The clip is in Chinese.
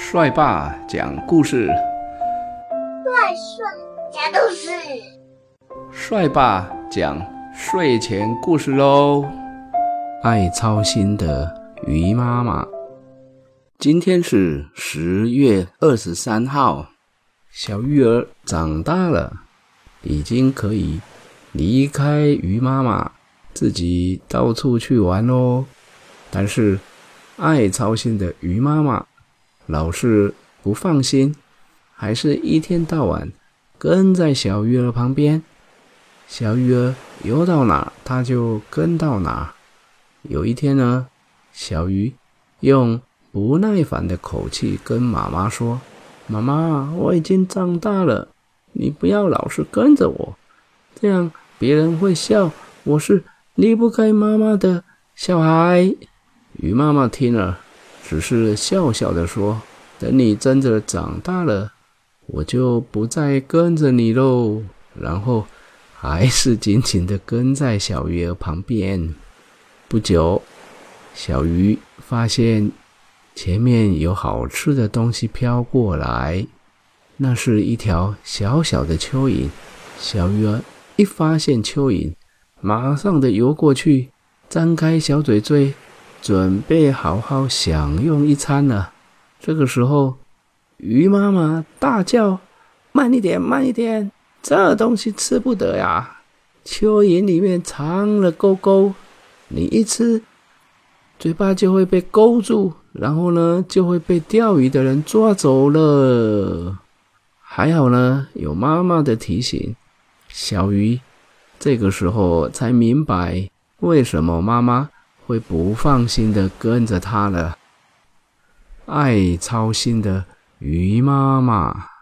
帅爸讲故事，帅帅讲故事，帅爸讲睡前故事喽。爱操心的鱼妈妈，今天是十月二十三号，小鱼儿长大了，已经可以离开鱼妈妈，自己到处去玩喽。但是爱操心的鱼妈妈。老是不放心，还是一天到晚跟在小鱼儿旁边。小鱼儿游到哪，它就跟到哪。有一天呢，小鱼用不耐烦的口气跟妈妈说：“妈妈，我已经长大了，你不要老是跟着我，这样别人会笑我是离不开妈妈的小孩。”鱼妈妈听了。只是笑笑的说：“等你真的长大了，我就不再跟着你喽。”然后还是紧紧的跟在小鱼儿旁边。不久，小鱼发现前面有好吃的东西飘过来，那是一条小小的蚯蚓。小鱼儿一发现蚯蚓，马上的游过去，张开小嘴嘴。准备好好享用一餐了。这个时候，鱼妈妈大叫：“慢一点，慢一点！这东西吃不得呀！蚯蚓里面藏了钩钩，你一吃，嘴巴就会被勾住，然后呢，就会被钓鱼的人抓走了。还好呢，有妈妈的提醒，小鱼这个时候才明白为什么妈妈。”会不放心的跟着他了，爱操心的鱼妈妈。